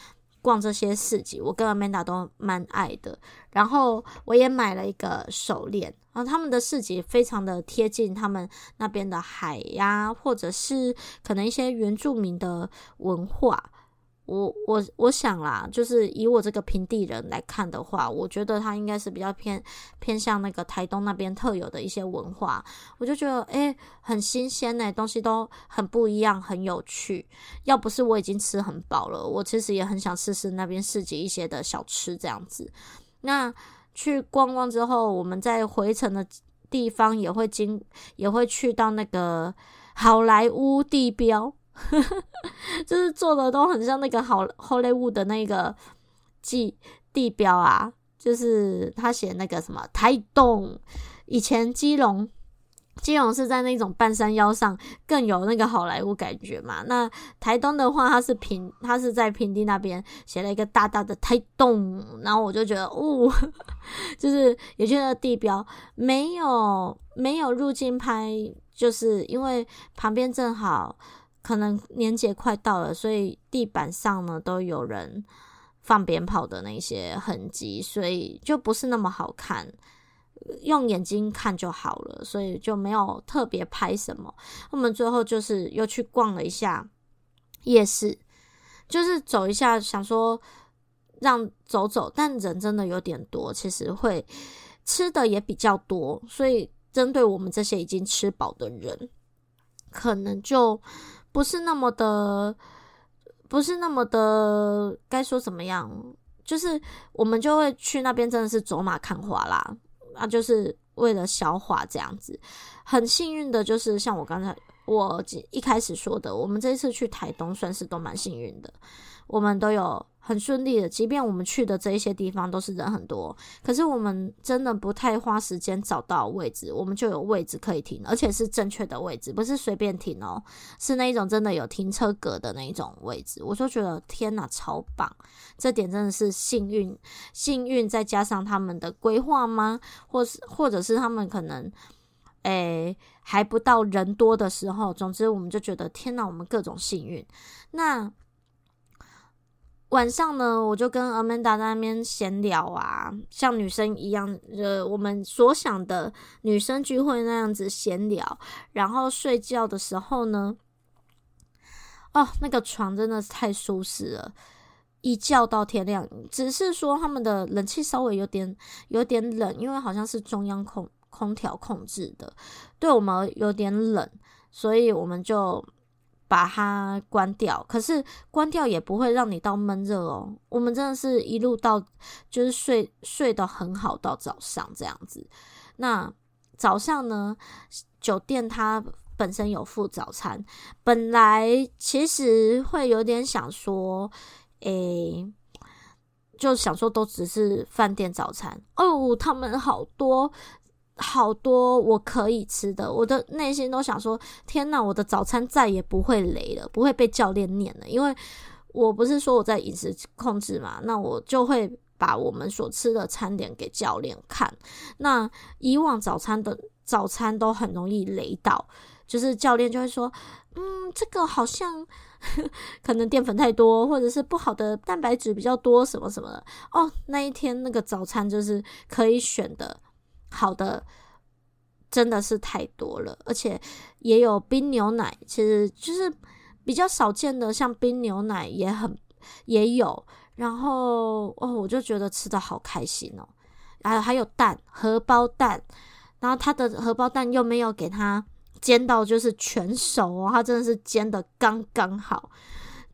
逛这些市集，我跟 Amanda 都蛮爱的。然后我也买了一个手链，然后他们的市集非常的贴近他们那边的海呀，或者是可能一些原住民的文化。我我我想啦，就是以我这个平地人来看的话，我觉得它应该是比较偏偏向那个台东那边特有的一些文化。我就觉得诶、很新鲜诶，东西都很不一样，很有趣。要不是我已经吃很饱了，我其实也很想试试那边市集一些的小吃这样子。那去逛逛之后，我们在回程的地方也会经也会去到那个好莱坞地标。就是做的都很像那个好好莱坞的那个记地标啊，就是他写那个什么台东，以前基隆，基隆是在那种半山腰上，更有那个好莱坞感觉嘛。那台东的话，它是平，它是在平地那边写了一个大大的台东，然后我就觉得，哦，就是也觉得地标没有没有入镜拍，就是因为旁边正好。可能年节快到了，所以地板上呢都有人放鞭炮的那些痕迹，所以就不是那么好看。用眼睛看就好了，所以就没有特别拍什么。我们最后就是又去逛了一下夜市，就是走一下，想说让走走，但人真的有点多，其实会吃的也比较多，所以针对我们这些已经吃饱的人，可能就。不是那么的，不是那么的，该说怎么样？就是我们就会去那边，真的是走马看花啦，啊，就是为了消化这样子。很幸运的就是，像我刚才我一开始说的，我们这一次去台东算是都蛮幸运的，我们都有。很顺利的，即便我们去的这一些地方都是人很多，可是我们真的不太花时间找到位置，我们就有位置可以停，而且是正确的位置，不是随便停哦，是那一种真的有停车格的那一种位置。我就觉得天哪，超棒！这点真的是幸运，幸运再加上他们的规划吗？或是或者是他们可能，诶、还不到人多的时候。总之，我们就觉得天哪，我们各种幸运。那。晚上呢，我就跟 Amanda 在那边闲聊啊，像女生一样，呃，我们所想的女生聚会那样子闲聊。然后睡觉的时候呢，哦，那个床真的是太舒适了，一觉到天亮。只是说他们的冷气稍微有点有点冷，因为好像是中央空空调控制的，对我们有点冷，所以我们就。把它关掉，可是关掉也不会让你到闷热哦。我们真的是一路到就是睡睡得很好，到早上这样子。那早上呢，酒店它本身有附早餐，本来其实会有点想说，诶、就想说都只是饭店早餐哦，他们好多。好多我可以吃的，我的内心都想说：天哪，我的早餐再也不会雷了，不会被教练念了。因为我不是说我在饮食控制嘛，那我就会把我们所吃的餐点给教练看。那以往早餐的早餐都很容易雷到，就是教练就会说：嗯，这个好像 可能淀粉太多，或者是不好的蛋白质比较多，什么什么的。哦，那一天那个早餐就是可以选的。好的，真的是太多了，而且也有冰牛奶，其实就是比较少见的，像冰牛奶也很也有。然后哦，我就觉得吃的好开心哦，还有还有蛋，荷包蛋，然后它的荷包蛋又没有给它煎到就是全熟哦，它真的是煎的刚刚好，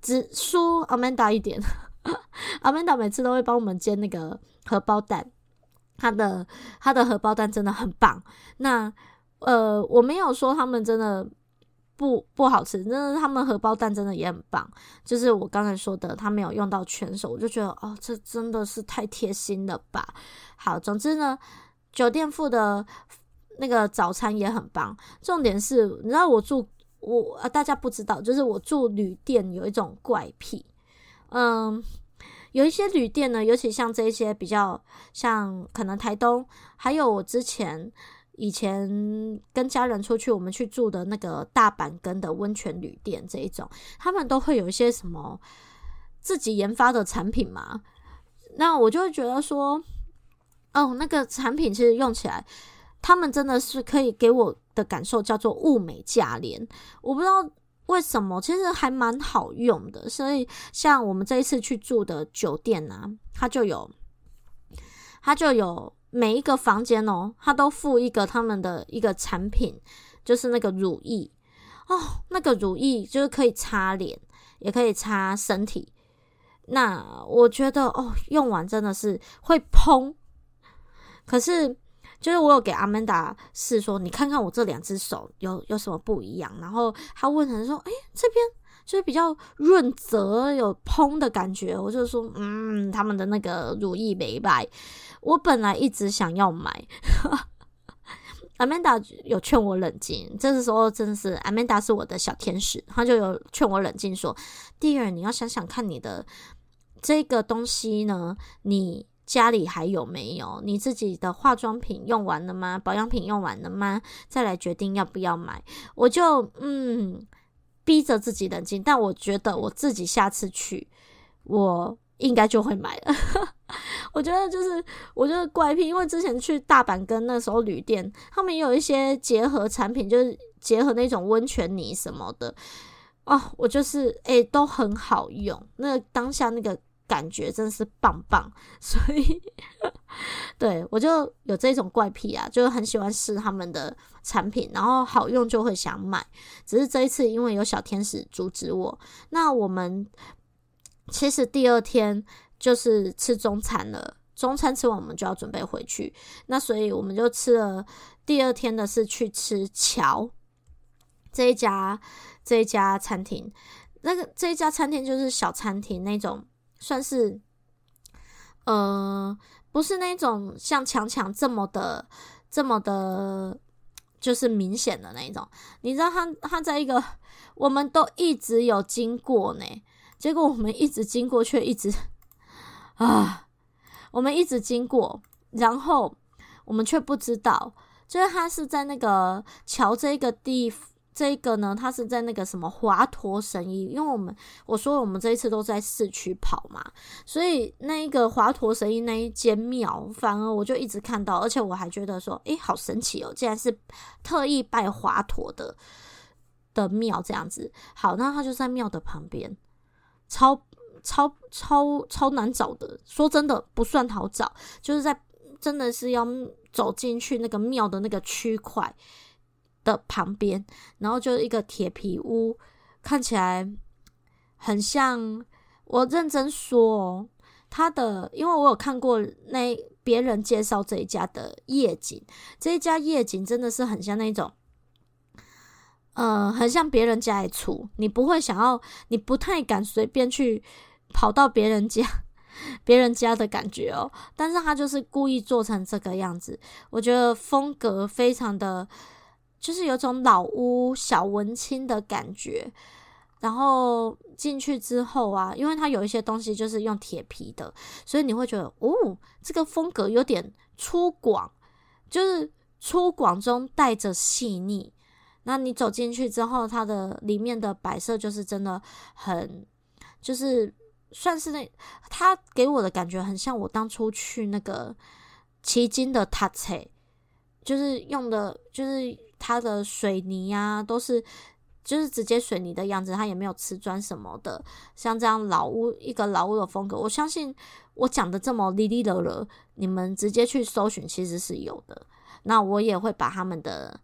只输 Amanda 一点，Amanda 每次都会帮我们煎那个荷包蛋。他的他的荷包蛋真的很棒。那呃，我没有说他们真的不不好吃，真的他们荷包蛋真的也很棒。就是我刚才说的，他没有用到全熟，我就觉得哦，这真的是太贴心了吧。好，总之呢，酒店付的那个早餐也很棒。重点是，你知道我住我啊大家不知道，就是我住旅店有一种怪癖，嗯。有一些旅店呢，尤其像这些比较像可能台东，还有我之前以前跟家人出去，我们去住的那个大板根的温泉旅店这一种，他们都会有一些什么自己研发的产品嘛。那我就会觉得说，哦，那个产品其实用起来，他们真的是可以给我的感受叫做物美价廉，我不知道。为什么？其实还蛮好用的，所以像我们这一次去住的酒店啊，它就有，它就有每一个房间哦，它都附一个他们的一个产品，就是那个乳液哦，那个乳液就是可以擦脸，也可以擦身体。那我觉得哦，用完真的是会蓬，可是。就是我有给阿曼达试说，你看看我这两只手有有什么不一样？然后他问人说：“哎、这边就是比较润泽，有蓬的感觉。”我就说：“嗯，他们的那个乳液没白。”我本来一直想要买，阿曼达有劝我冷静。这时候真的是阿曼达是我的小天使，他就有劝我冷静说：“第二，你要想想看你的这个东西呢，你。”家里还有没有？你自己的化妆品用完了吗？保养品用完了吗？再来决定要不要买。我就嗯，逼着自己冷静。但我觉得我自己下次去，我应该就会买了。我觉得就是，我觉得怪癖，因为之前去大阪跟那时候旅店，他们也有一些结合产品，就是结合那种温泉泥什么的。哦，我就是诶、都很好用。那当下那个。感觉真是棒棒，所以对我就有这种怪癖啊，就很喜欢试他们的产品，然后好用就会想买。只是这一次因为有小天使阻止我，那我们其实第二天就是吃中餐了，中餐吃完我们就要准备回去，那所以我们就吃了第二天的是去吃桥这一家这一家餐厅，那个这一家餐厅就是小餐厅那种。算是，呃，不是那种像强强这么的、这么的，就是明显的那一种。你知道他他在一个，我们都一直有经过呢，结果我们一直经过，却一直啊，我们一直经过，然后我们却不知道，就是他是在那个桥这个地方这个呢，它是在那个什么华佗神医，因为我们我说我们这一次都在市区跑嘛，所以那一个华佗神医那一间庙，反而我就一直看到，而且我还觉得说，诶，好神奇哦，竟然是特意拜华佗的的庙这样子。好，那它就在庙的旁边，超超超超难找的，说真的不算好找，就是在真的是要走进去那个庙的那个区块。的旁边，然后就是一个铁皮屋，看起来很像。我认真说哦，他的，因为我有看过那别人介绍这一家的夜景，这一家夜景真的是很像那种，呃，很像别人家的厝，你不会想要，你不太敢随便去跑到别人家，别人家的感觉哦。但是他就是故意做成这个样子，我觉得风格非常的。就是有种老屋小文青的感觉，然后进去之后啊，因为它有一些东西就是用铁皮的，所以你会觉得哦，这个风格有点粗犷，就是粗犷中带着细腻。那你走进去之后，它的里面的摆设就是真的很，就是算是那，它给我的感觉很像我当初去那个旗津的塔车，就是用的，就是。它的水泥呀、啊，都是就是直接水泥的样子，它也没有瓷砖什么的。像这样老屋一个老屋的风格，我相信我讲的这么哩哩了了，你们直接去搜寻其实是有的。那我也会把他们的，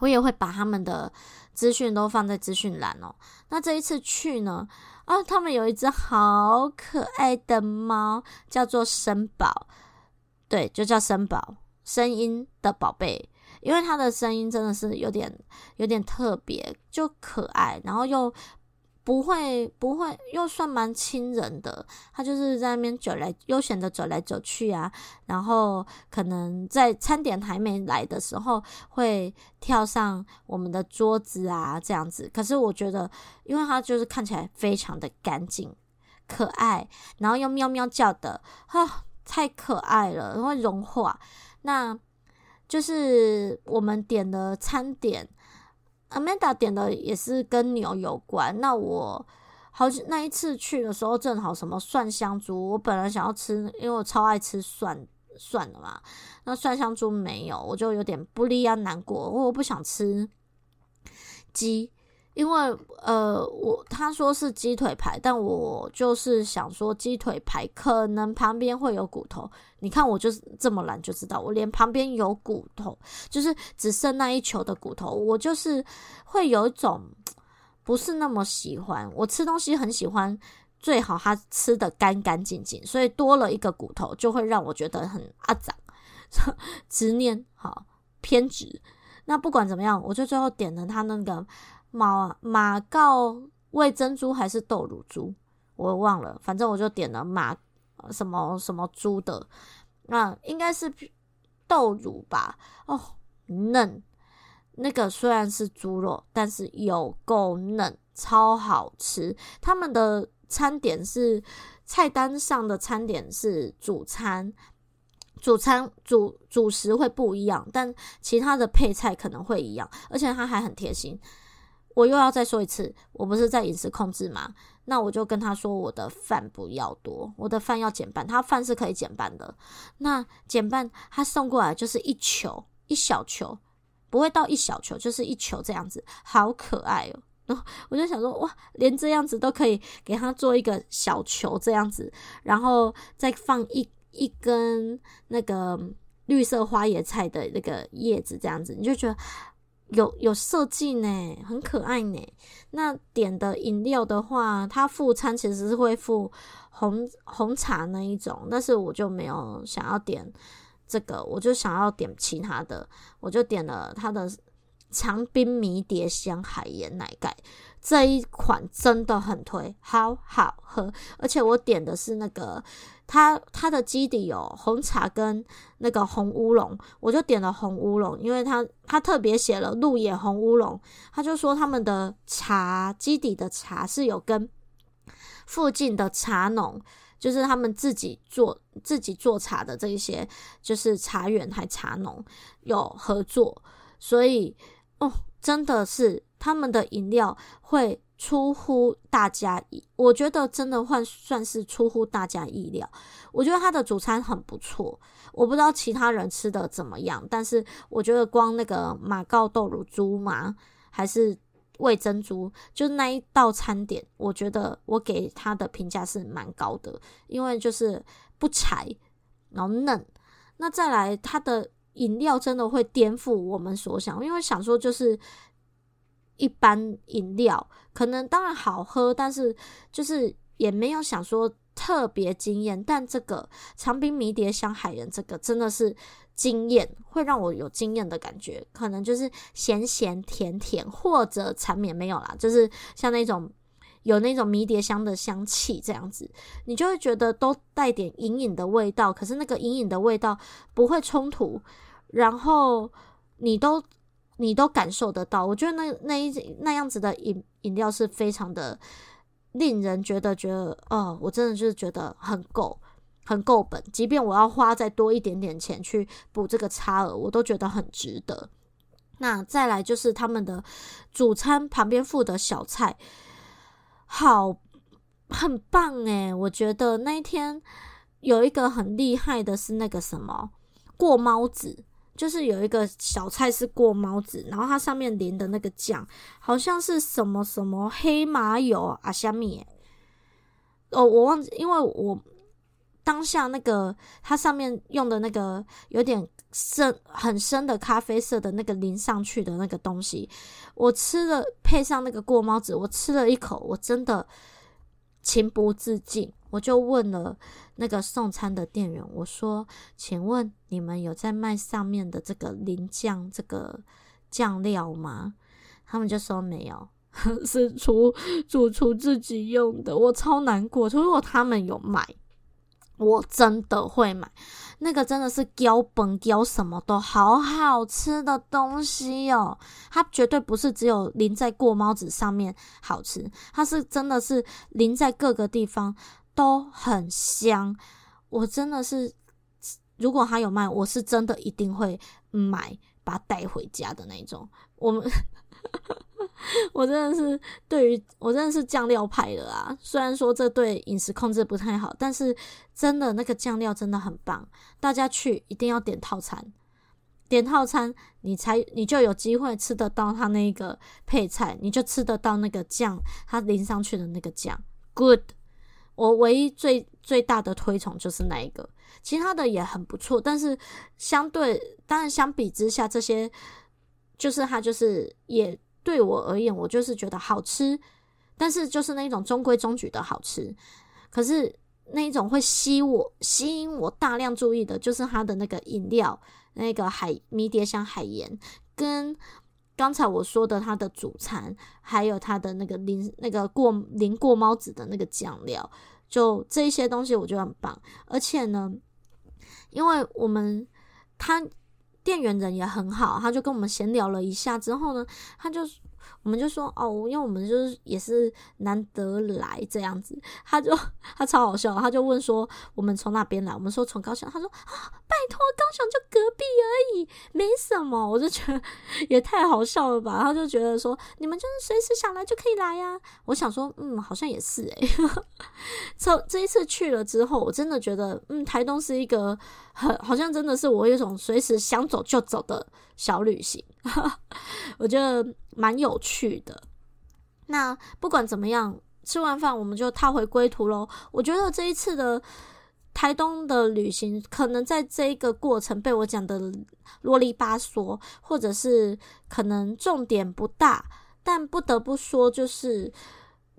我也会把他们的资讯都放在资讯栏哦。那这一次去呢，啊，他们有一只好可爱的猫，叫做森宝，对，就叫森宝，声音的宝贝。因为他的声音真的是有点有点特别，就可爱，然后又不会不会，又算蛮亲人的。他就是在那边走来悠闲的走来走去啊，然后可能在餐点还没来的时候会跳上我们的桌子啊，这样子。可是我觉得，因为他就是看起来非常的干净可爱，然后又喵喵叫的，啊，太可爱了，会融化。那。就是我们点的餐点，Amanda 点的也是跟牛有关。那我好那一次去的时候，正好什么蒜香猪，我本来想要吃，因为我超爱吃蒜蒜的嘛。那蒜香猪没有，我就有点不利啊，难过，因为我不想吃鸡。因为呃，我他说是鸡腿排，但我就是想说鸡腿排可能旁边会有骨头。你看我就是这么懒，就知道我连旁边有骨头，就是只剩那一球的骨头，我就是会有一种不是那么喜欢。我吃东西很喜欢，最好它吃得干干净净，所以多了一个骨头就会让我觉得很阿杂，执念好偏执。那不管怎么样，我就最后点了他那个。马马告味珍珠还是豆乳猪，我忘了，反正我就点了马什么什么猪的，那应该是豆乳吧？哦，嫩，那个虽然是猪肉，但是有够嫩，超好吃。他们的餐点是菜单上的餐点是主餐，主餐主主食会不一样，但其他的配菜可能会一样，而且他还很贴心。我又要再说一次，我不是在饮食控制吗？那我就跟他说，我的饭不要多，我的饭要减半。他饭是可以减半的，那减半他送过来就是一球，一小球，不会到一小球，就是一球这样子，好可爱哦。然后我就想说，哇，连这样子都可以给他做一个小球这样子，然后再放一一根那个绿色花椰菜的那个叶子这样子，你就觉得。有有设计呢，很可爱呢。那点的饮料的话，它副餐其实是会附红红茶那一种，但是我就没有想要点这个，我就想要点其他的，我就点了它的长冰迷迭香海盐奶盖。这一款真的很推，好好喝，而且我点的是那个，它它的基底有红茶跟那个红乌龙，我就点了红乌龙，因为它它特别写了鹿野红乌龙，他就说他们的茶基底的茶是有跟附近的茶农，就是他们自己做自己做茶的这一些，就是茶园还茶农有合作，所以。哦，真的是他们的饮料会出乎大家意，我觉得真的换算是出乎大家意料。我觉得他的主餐很不错，我不知道其他人吃的怎么样，但是我觉得光那个马告豆乳猪嘛，还是味珍珠，就那一道餐点，我觉得我给他的评价是蛮高的，因为就是不柴，然后嫩。那再来，他的饮料真的会颠覆我们所想，因为想说就是一般饮料，可能当然好喝，但是就是也没有想说特别惊艳。但这个长冰迷迭香海盐，这个真的是惊艳，会让我有惊艳的感觉。可能就是咸咸甜甜，或者缠绵没有啦，就是像那种。有那种迷迭香的香气，这样子你就会觉得都带点隐隐的味道，可是那个隐隐的味道不会冲突，然后你都你都感受得到。我觉得那那一那样子的饮饮料是非常的令人觉得觉得哦，我真的就是觉得很够很够本，即便我要花再多一点点钱去补这个差额，我都觉得很值得。那再来就是他们的主餐旁边附的小菜。好，很棒诶，我觉得那一天有一个很厉害的是那个什么过猫子，就是有一个小菜是过猫子，然后它上面淋的那个酱好像是什么什么黑麻油啊虾米，哦，我忘记，因为我当下那个它上面用的那个有点深很深的咖啡色的那个淋上去的那个东西。我吃了，配上那个过猫子，我吃了一口，我真的情不自禁，我就问了那个送餐的店员，我说：“请问你们有在卖上面的这个淋酱这个酱料吗？”他们就说没有，是厨主厨自己用的。我超难过，如果他们有卖，我真的会买。那个真的是胶本胶什么都好好吃的东西哦，它绝对不是只有淋在过猫子上面好吃，它是真的是淋在各个地方都很香。我真的是，如果他有卖，我是真的一定会买，把它带回家的那种。我们。我真的是对于我真的是酱料派的啊，虽然说这对饮食控制不太好，但是真的那个酱料真的很棒，大家去一定要点套餐，点套餐你才你就有机会吃得到它那个配菜，你就吃得到那个酱，它淋上去的那个酱，good。我唯一最最大的推崇就是那一个，其他的也很不错，但是相对当然相比之下，这些就是它就是也。对我而言，我就是觉得好吃，但是就是那种中规中矩的好吃。可是那一种会吸我、吸引我大量注意的，就是它的那个饮料，那个海迷迭香海盐，跟刚才我说的它的主餐，还有它的那个淋那个过淋过猫子的那个酱料，就这一些东西我觉得很棒。而且呢，因为我们他。店员人也很好，他就跟我们闲聊了一下之后呢，他就我们就说哦，因为我们就是也是难得来这样子，他就他超好笑，他就问说我们从哪边来，我们说从高雄，他说啊，拜托高雄就隔壁而已，没什么，我就觉得也太好笑了吧，他就觉得说你们就是随时想来就可以来呀，我想说嗯，好像也是诶。这这一次去了之后，我真的觉得嗯，台东是一个。很好像真的是我有一种随时想走就走的小旅行，我觉得蛮有趣的。那不管怎么样，吃完饭我们就踏回归途喽。我觉得这一次的台东的旅行，可能在这一个过程被我讲的啰里吧嗦，或者是可能重点不大，但不得不说就是。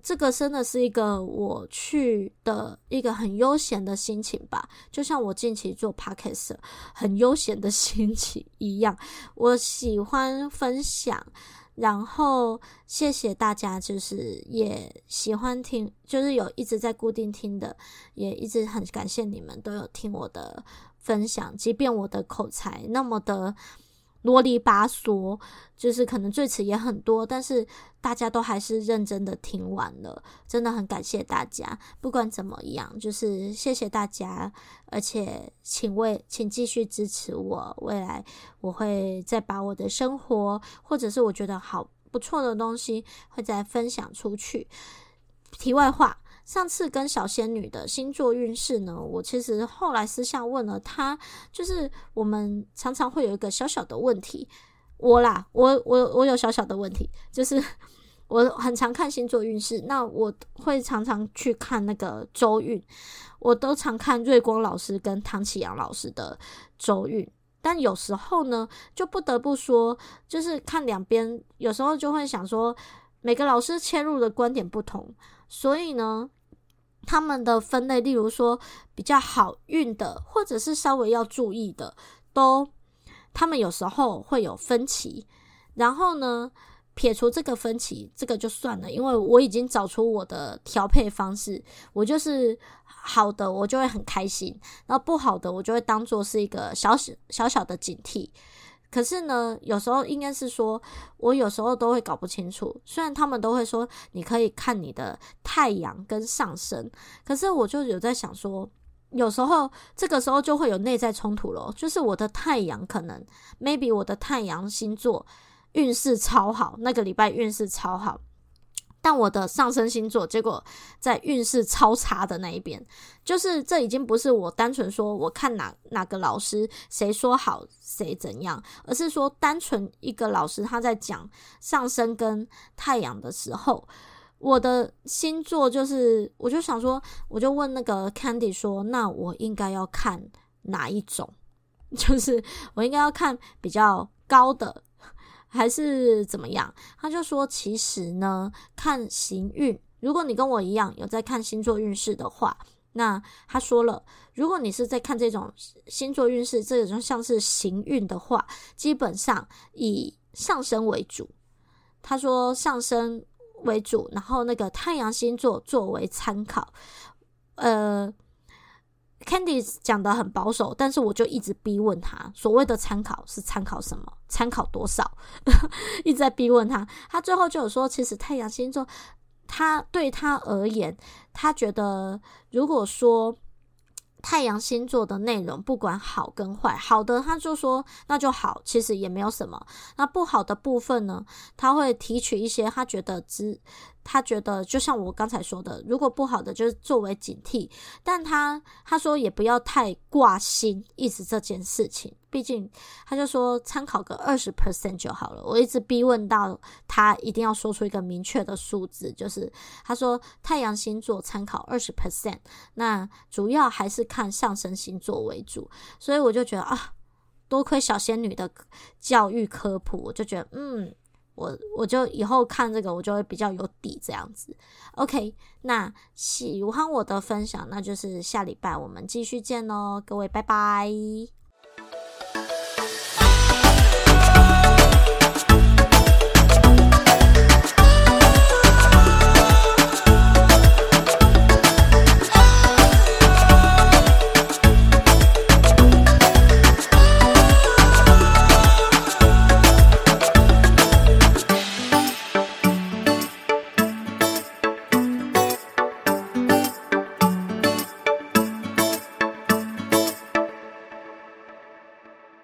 这个真的是一个我去的一个很悠闲的心情吧，就像我近期做 podcast 很悠闲的 心情一样。我喜欢分享，然后谢谢大家，就是也喜欢听，就是有一直在固定听的，也一直很感谢你们都有听我的分享，即便我的口才那么的啰里吧嗦，就是可能最词也很多，但是大家都还是认真的听完了，真的很感谢大家。不管怎么样，就是谢谢大家，而且请为请继续支持我，未来我会再把我的生活或者是我觉得好不错的东西会再分享出去。题外话。上次跟小仙女的星座运势呢，我其实后来私下问了她，就是我们常常会有一个小小的问题，我啦，我我我有小小的问题，就是 我很常看星座运势，那我会常常去看那个周运，我都常看瑞光老师跟唐启阳老师的周运，但有时候呢，就不得不说，就是看两边，有时候就会想说，每个老师切入的观点不同，所以呢。他们的分类，例如说比较好运的，或者是稍微要注意的，都他们有时候会有分歧。然后呢，撇除这个分歧，这个就算了，因为我已经找出我的调配方式。我就是好的，我就会很开心；然后不好的，我就会当做是一个小小小小的警惕。可是呢，有时候应该是说，我有时候都会搞不清楚。虽然他们都会说你可以看你的太阳跟上升，可是我就有在想说，有时候这个时候就会有内在冲突咯。就是我的太阳可能，maybe 我的太阳星座运势超好，那个礼拜运势超好。但我的上升星座结果在运势超差的那一边，就是这已经不是我单纯说我看哪哪个老师谁说好谁怎样，而是说单纯一个老师他在讲上升跟太阳的时候，我的星座就是我就想说，我就问那个 Candy 说，那我应该要看哪一种？就是我应该要看比较高的。还是怎么样？他就说，其实呢，看行运，如果你跟我一样有在看星座运势的话，那他说了，如果你是在看这种星座运势，这种像是行运的话，基本上以上升为主。他说上升为主，然后那个太阳星座作为参考，呃。Candy 讲得很保守，但是我就一直逼问他，所谓的参考是参考什么？参考多少？一直在逼问他。他最后就有说，其实太阳星座，他对他而言，他觉得如果说。太阳星座的内容不管好跟坏，好的他就说那就好，其实也没有什么。那不好的部分呢，他会提取一些他觉得只，他觉得就像我刚才说的，如果不好的就是作为警惕。但他他说也不要太挂心，意思这件事情。毕竟，他就说参考个二十 percent 就好了。我一直逼问到他一定要说出一个明确的数字，就是他说太阳星座参考二十 percent，那主要还是看上升星座为主。所以我就觉得啊，多亏小仙女的教育科普，我就觉得嗯，我我就以后看这个我就会比较有底这样子。OK，那喜欢我的分享，那就是下礼拜我们继续见喽，各位拜拜。